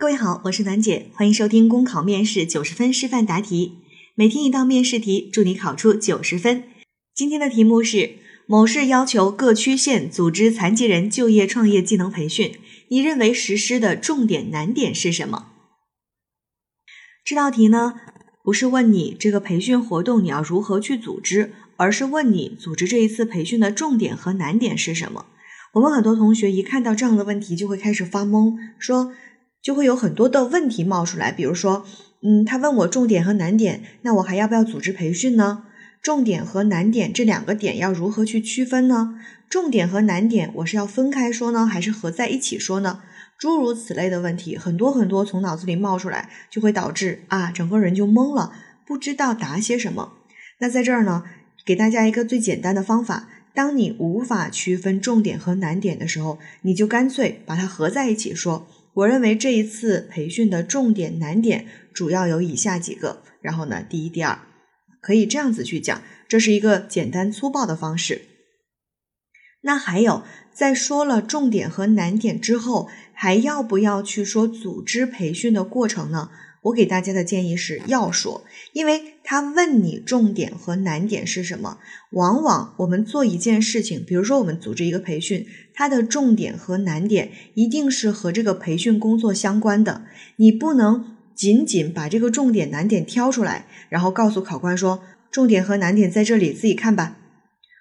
各位好，我是暖姐，欢迎收听公考面试九十分示范答题，每天一道面试题，祝你考出九十分。今天的题目是：某市要求各区县组织残疾人就业创业技能培训，你认为实施的重点难点是什么？这道题呢，不是问你这个培训活动你要如何去组织，而是问你组织这一次培训的重点和难点是什么。我们很多同学一看到这样的问题就会开始发懵，说。就会有很多的问题冒出来，比如说，嗯，他问我重点和难点，那我还要不要组织培训呢？重点和难点这两个点要如何去区分呢？重点和难点我是要分开说呢，还是合在一起说呢？诸如此类的问题很多很多从脑子里冒出来，就会导致啊，整个人就懵了，不知道答些什么。那在这儿呢，给大家一个最简单的方法：当你无法区分重点和难点的时候，你就干脆把它合在一起说。我认为这一次培训的重点难点主要有以下几个，然后呢，第一、第二，可以这样子去讲，这是一个简单粗暴的方式。那还有，在说了重点和难点之后，还要不要去说组织培训的过程呢？我给大家的建议是要说，因为他问你重点和难点是什么。往往我们做一件事情，比如说我们组织一个培训，它的重点和难点一定是和这个培训工作相关的。你不能仅仅把这个重点难点挑出来，然后告诉考官说重点和难点在这里，自己看吧。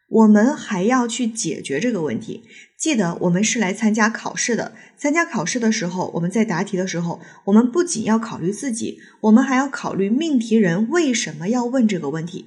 我们还要去解决这个问题。记得我们是来参加考试的。参加考试的时候，我们在答题的时候，我们不仅要考虑自己，我们还要考虑命题人为什么要问这个问题。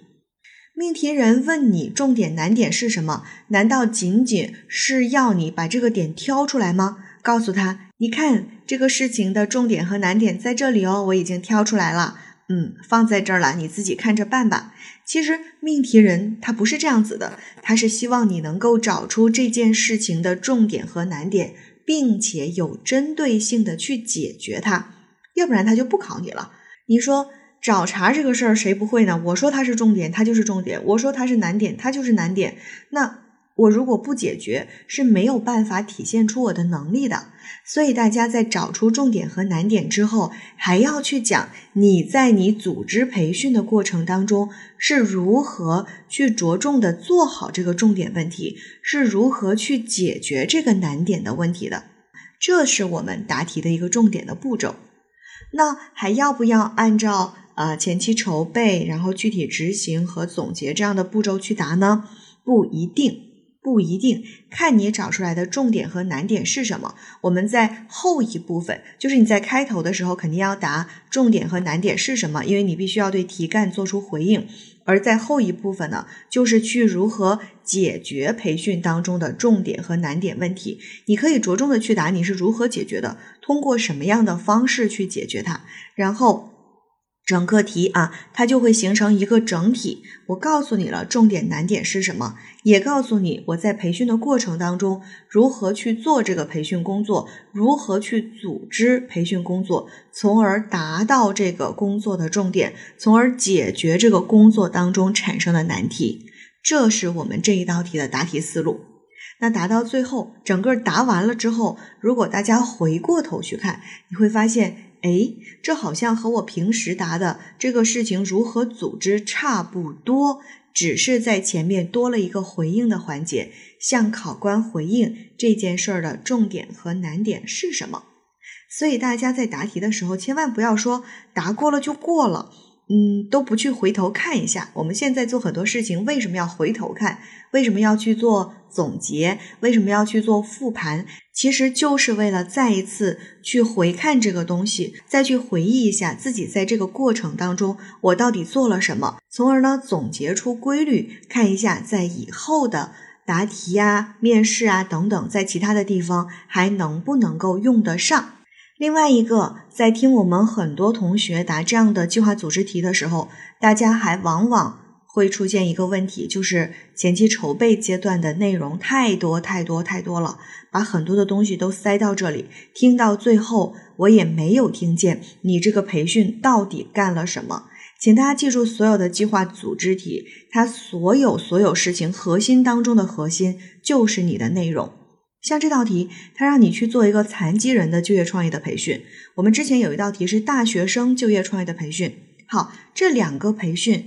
命题人问你重点难点是什么？难道仅仅是要你把这个点挑出来吗？告诉他，你看这个事情的重点和难点在这里哦，我已经挑出来了。嗯，放在这儿了，你自己看着办吧。其实命题人他不是这样子的，他是希望你能够找出这件事情的重点和难点，并且有针对性的去解决它，要不然他就不考你了。你说找茬这个事儿谁不会呢？我说它是重点，它就是重点；我说它是难点，它就是难点。那。我如果不解决，是没有办法体现出我的能力的。所以大家在找出重点和难点之后，还要去讲你在你组织培训的过程当中是如何去着重的做好这个重点问题，是如何去解决这个难点的问题的。这是我们答题的一个重点的步骤。那还要不要按照呃前期筹备，然后具体执行和总结这样的步骤去答呢？不一定。不一定看你找出来的重点和难点是什么。我们在后一部分，就是你在开头的时候肯定要答重点和难点是什么，因为你必须要对题干做出回应。而在后一部分呢，就是去如何解决培训当中的重点和难点问题。你可以着重的去答你是如何解决的，通过什么样的方式去解决它，然后。整个题啊，它就会形成一个整体。我告诉你了重点难点是什么，也告诉你我在培训的过程当中如何去做这个培训工作，如何去组织培训工作，从而达到这个工作的重点，从而解决这个工作当中产生的难题。这是我们这一道题的答题思路。那答到最后，整个答完了之后，如果大家回过头去看，你会发现。哎，这好像和我平时答的这个事情如何组织差不多，只是在前面多了一个回应的环节，向考官回应这件事儿的重点和难点是什么。所以大家在答题的时候，千万不要说答过了就过了。嗯，都不去回头看一下，我们现在做很多事情为什么要回头看？为什么要去做总结？为什么要去做复盘？其实就是为了再一次去回看这个东西，再去回忆一下自己在这个过程当中我到底做了什么，从而呢总结出规律，看一下在以后的答题啊、面试啊等等，在其他的地方还能不能够用得上。另外一个，在听我们很多同学答这样的计划组织题的时候，大家还往往会出现一个问题，就是前期筹备阶段的内容太多太多太多了，把很多的东西都塞到这里，听到最后我也没有听见你这个培训到底干了什么。请大家记住，所有的计划组织题，它所有所有事情核心当中的核心就是你的内容。像这道题，它让你去做一个残疾人的就业创业的培训。我们之前有一道题是大学生就业创业的培训。好，这两个培训，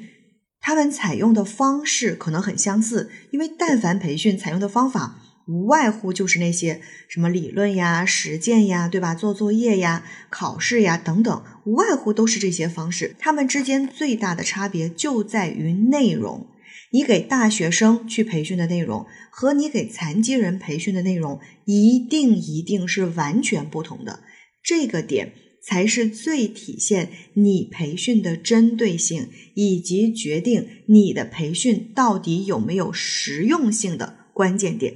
他们采用的方式可能很相似，因为但凡培训采用的方法，无外乎就是那些什么理论呀、实践呀，对吧？做作业呀、考试呀等等，无外乎都是这些方式。他们之间最大的差别就在于内容。你给大学生去培训的内容和你给残疾人培训的内容一定一定是完全不同的，这个点才是最体现你培训的针对性以及决定你的培训到底有没有实用性的关键点。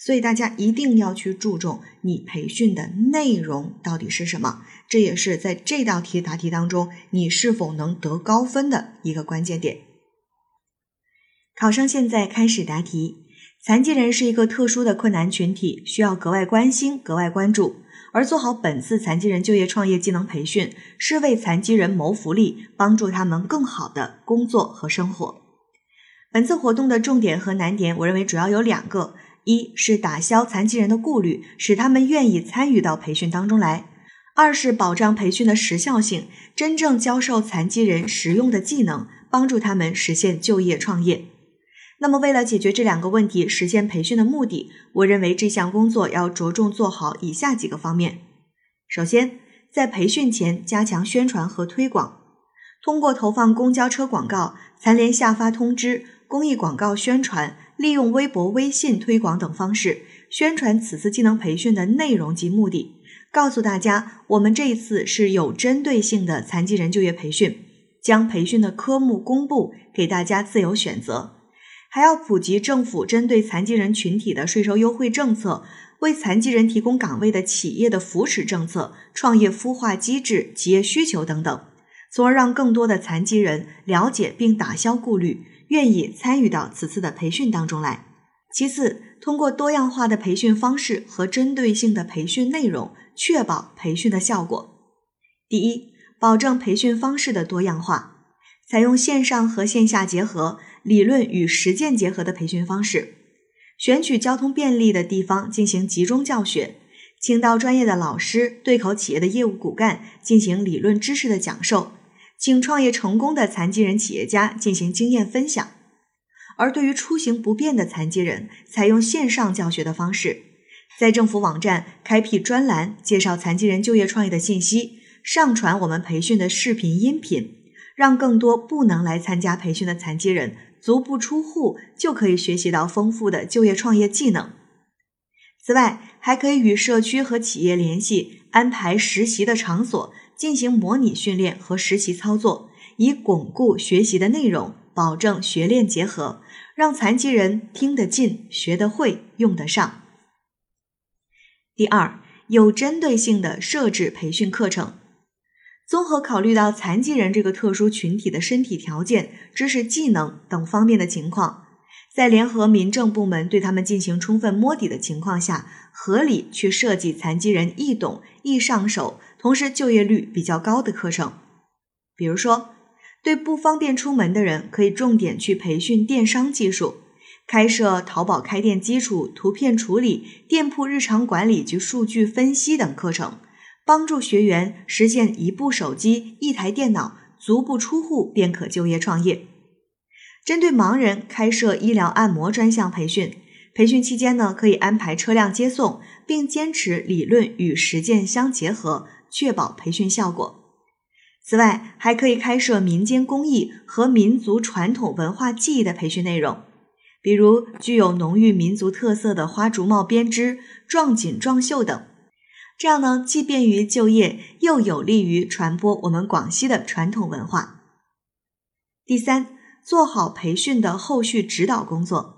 所以大家一定要去注重你培训的内容到底是什么，这也是在这道题答题当中你是否能得高分的一个关键点。考生现在开始答题。残疾人是一个特殊的困难群体，需要格外关心、格外关注。而做好本次残疾人就业创业技能培训，是为残疾人谋福利，帮助他们更好的工作和生活。本次活动的重点和难点，我认为主要有两个：一是打消残疾人的顾虑，使他们愿意参与到培训当中来；二是保障培训的时效性，真正教授残疾人实用的技能，帮助他们实现就业创业。那么，为了解决这两个问题，实现培训的目的，我认为这项工作要着重做好以下几个方面。首先，在培训前加强宣传和推广，通过投放公交车广告、残联下发通知、公益广告宣传，利用微博、微信推广等方式宣传此次技能培训的内容及目的，告诉大家我们这一次是有针对性的残疾人就业培训，将培训的科目公布给大家自由选择。还要普及政府针对残疾人群体的税收优惠政策，为残疾人提供岗位的企业的扶持政策、创业孵化机制、企业需求等等，从而让更多的残疾人了解并打消顾虑，愿意参与到此次的培训当中来。其次，通过多样化的培训方式和针对性的培训内容，确保培训的效果。第一，保证培训方式的多样化。采用线上和线下结合、理论与实践结合的培训方式，选取交通便利的地方进行集中教学，请到专业的老师、对口企业的业务骨干进行理论知识的讲授，请创业成功的残疾人企业家进行经验分享。而对于出行不便的残疾人，采用线上教学的方式，在政府网站开辟专栏，介绍残疾人就业创业的信息，上传我们培训的视频、音频。让更多不能来参加培训的残疾人足不出户就可以学习到丰富的就业创业技能。此外，还可以与社区和企业联系，安排实习的场所，进行模拟训练和实习操作，以巩固学习的内容，保证学练结合，让残疾人听得进、学得会、用得上。第二，有针对性的设置培训课程。综合考虑到残疾人这个特殊群体的身体条件、知识技能等方面的情况，在联合民政部门对他们进行充分摸底的情况下，合理去设计残疾人易懂、易上手，同时就业率比较高的课程。比如说，对不方便出门的人，可以重点去培训电商技术，开设淘宝开店基础、图片处理、店铺日常管理及数据分析等课程。帮助学员实现一部手机、一台电脑，足不出户便可就业创业。针对盲人开设医疗按摩专项培训，培训期间呢，可以安排车辆接送，并坚持理论与实践相结合，确保培训效果。此外，还可以开设民间工艺和民族传统文化技艺的培训内容，比如具有浓郁民族特色的花竹帽编织、撞锦撞绣等。这样呢，既便于就业，又有利于传播我们广西的传统文化。第三，做好培训的后续指导工作。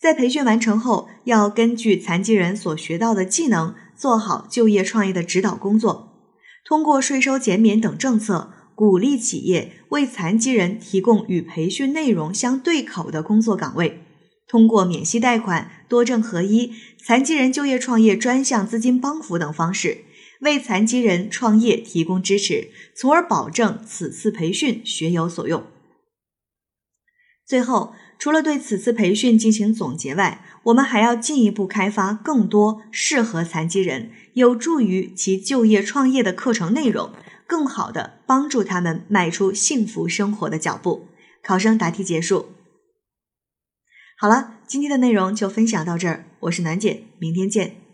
在培训完成后，要根据残疾人所学到的技能，做好就业创业的指导工作。通过税收减免等政策，鼓励企业为残疾人提供与培训内容相对口的工作岗位。通过免息贷款、多证合一、残疾人就业创业专项资金帮扶等方式，为残疾人创业提供支持，从而保证此次培训学有所用。最后，除了对此次培训进行总结外，我们还要进一步开发更多适合残疾人、有助于其就业创业的课程内容，更好的帮助他们迈出幸福生活的脚步。考生答题结束。好了，今天的内容就分享到这儿，我是楠姐，明天见。